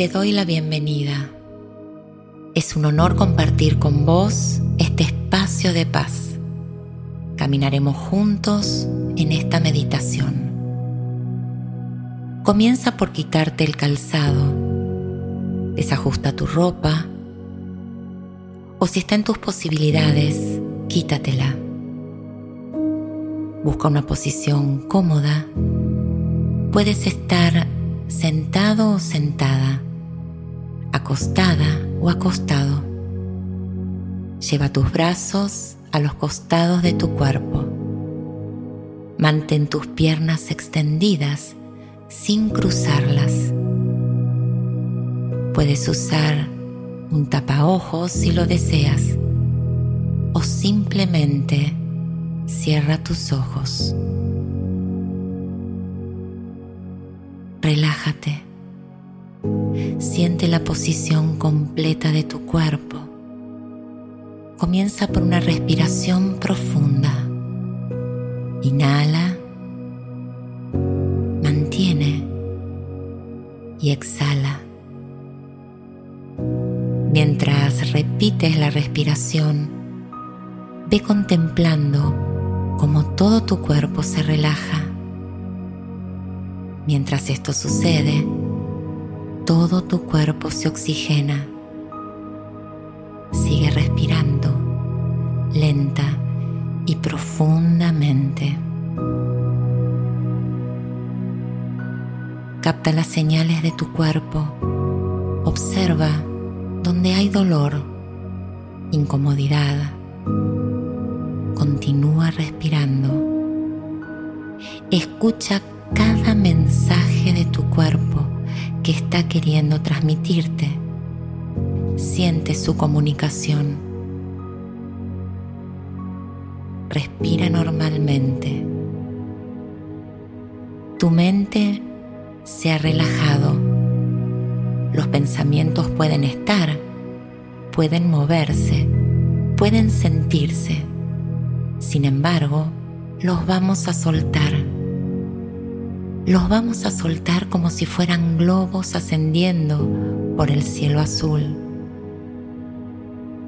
te doy la bienvenida. Es un honor compartir con vos este espacio de paz. Caminaremos juntos en esta meditación. Comienza por quitarte el calzado. Desajusta tu ropa. O si está en tus posibilidades, quítatela. Busca una posición cómoda. Puedes estar sentado o sentada, acostada o acostado. Lleva tus brazos a los costados de tu cuerpo. Mantén tus piernas extendidas sin cruzarlas. Puedes usar un tapaojos si lo deseas o simplemente cierra tus ojos. Relájate. Siente la posición completa de tu cuerpo. Comienza por una respiración profunda. Inhala. Mantiene. Y exhala. Mientras repites la respiración, ve contemplando cómo todo tu cuerpo se relaja Mientras esto sucede, todo tu cuerpo se oxigena. Sigue respirando lenta y profundamente. Capta las señales de tu cuerpo. Observa donde hay dolor, incomodidad. Continúa respirando. Escucha cada mensaje de tu cuerpo que está queriendo transmitirte. Siente su comunicación. Respira normalmente. Tu mente se ha relajado. Los pensamientos pueden estar, pueden moverse, pueden sentirse. Sin embargo, los vamos a soltar los vamos a soltar como si fueran globos ascendiendo por el cielo azul.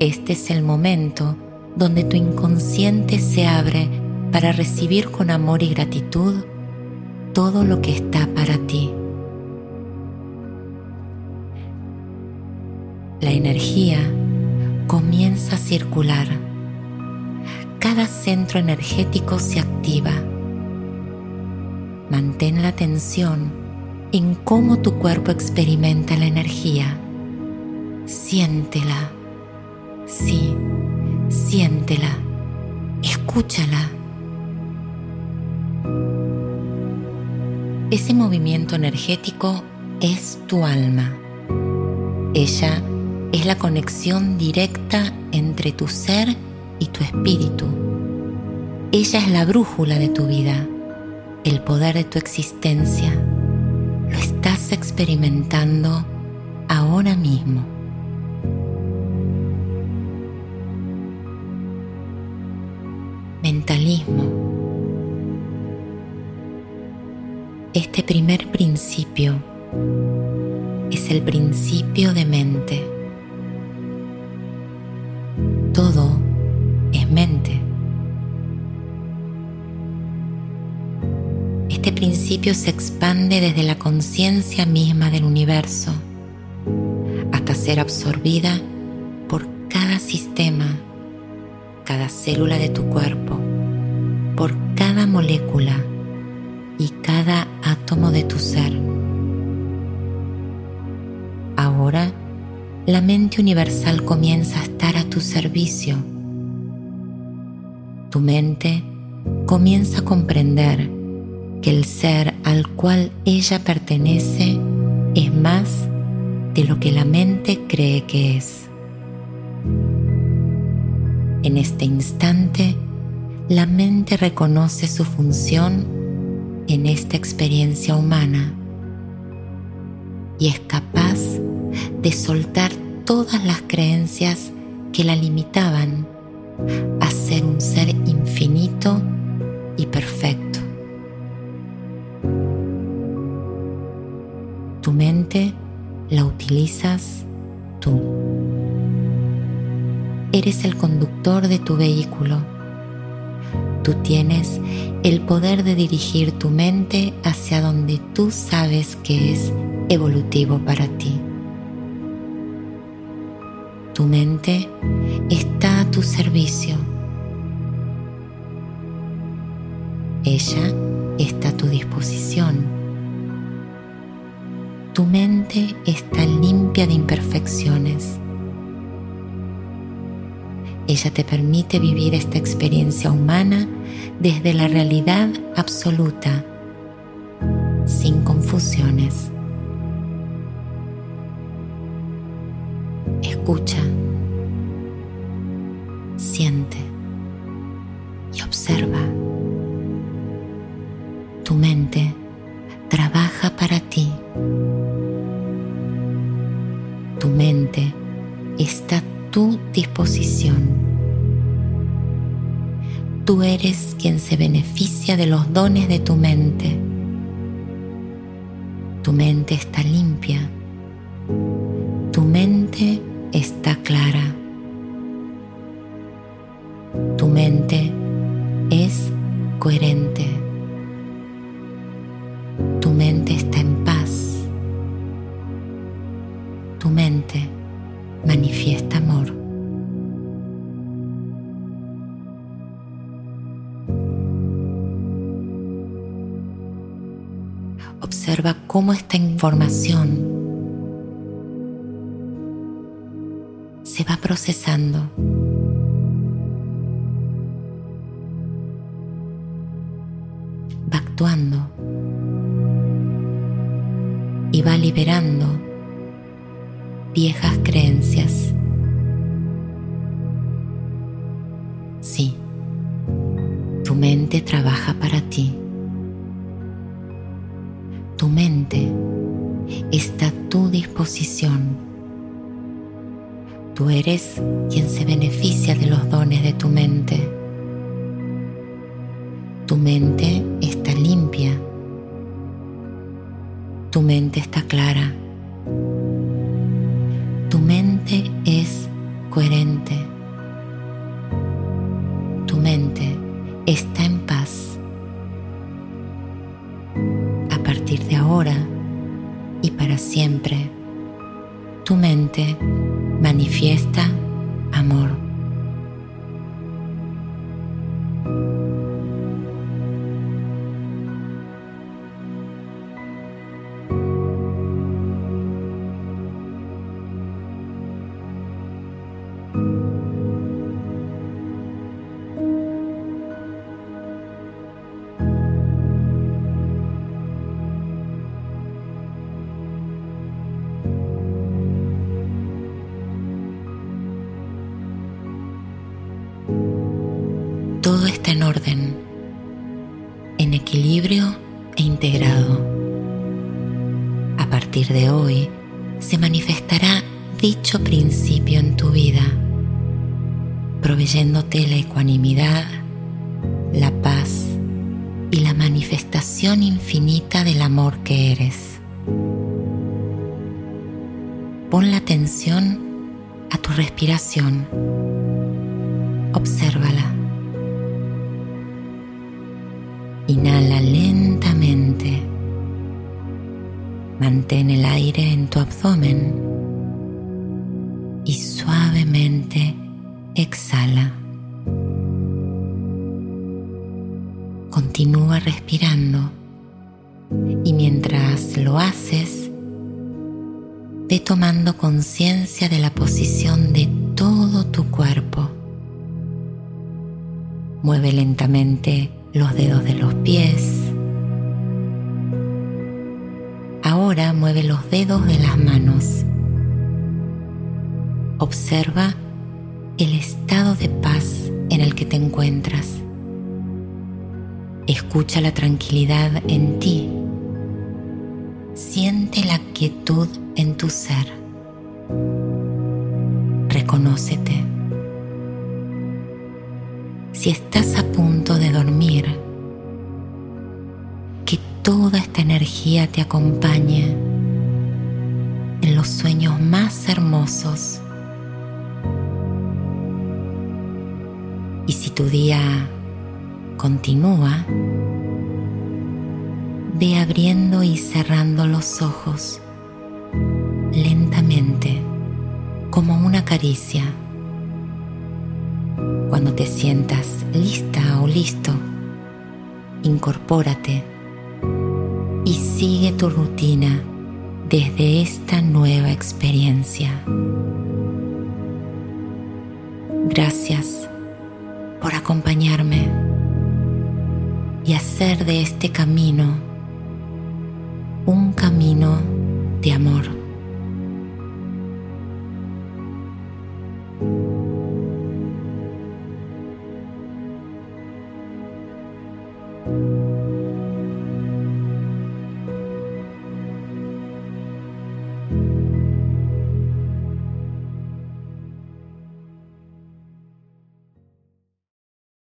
Este es el momento donde tu inconsciente se abre para recibir con amor y gratitud todo lo que está para ti. La energía comienza a circular. Cada centro energético se activa Mantén la atención en cómo tu cuerpo experimenta la energía. Siéntela. Sí, siéntela. Escúchala. Ese movimiento energético es tu alma. Ella es la conexión directa entre tu ser y tu espíritu. Ella es la brújula de tu vida el poder de tu existencia lo estás experimentando ahora mismo. Mentalismo. Este primer principio es el principio de mente. Se expande desde la conciencia misma del universo hasta ser absorbida por cada sistema, cada célula de tu cuerpo, por cada molécula y cada átomo de tu ser. Ahora, la mente universal comienza a estar a tu servicio. Tu mente comienza a comprender que el ser al cual ella pertenece es más de lo que la mente cree que es. En este instante, la mente reconoce su función en esta experiencia humana y es capaz de soltar todas las creencias que la limitaban a ser un ser infinito y perfecto. Utilizas tú. Eres el conductor de tu vehículo. Tú tienes el poder de dirigir tu mente hacia donde tú sabes que es evolutivo para ti. Tu mente está a tu servicio. Ella está a tu disposición. Tu mente está limpia de imperfecciones. Ella te permite vivir esta experiencia humana desde la realidad absoluta, sin confusiones. Escucha, siente de los dones de tu mente. Tu mente está limpia. Tu mente está clara. Tu mente es coherente. Tu mente está en paz. Tu mente manifiesta amor. Observa cómo esta información se va procesando. Va actuando y va liberando viejas creencias. Sí, tu mente trabaja para ti. Tu mente está a tu disposición Tú eres quien se beneficia de los dones de tu mente. Tu mente está limpia. Tu mente está clara. Tu mente es coherente. Tu mente está en ahora y para siempre, tu mente manifiesta amor. Todo está en orden, en equilibrio e integrado. A partir de hoy se manifestará dicho principio en tu vida, proveyéndote la ecuanimidad, la paz y la manifestación infinita del amor que eres. Pon la atención a tu respiración. Obsérvala. Inhala lentamente. Mantén el aire en tu abdomen y suavemente exhala. Continúa respirando y mientras lo haces, ve tomando conciencia de la posición de todo tu cuerpo. Mueve lentamente los dedos de los pies. Ahora mueve los dedos de las manos. Observa el estado de paz en el que te encuentras. Escucha la tranquilidad en ti. Siente la quietud en tu ser. Reconócete si estás a punto de dormir, que toda esta energía te acompañe en los sueños más hermosos. Y si tu día continúa, ve abriendo y cerrando los ojos lentamente como una caricia. Cuando te sientas lista o listo, incorpórate y sigue tu rutina desde esta nueva experiencia. Gracias por acompañarme y hacer de este camino un camino de amor.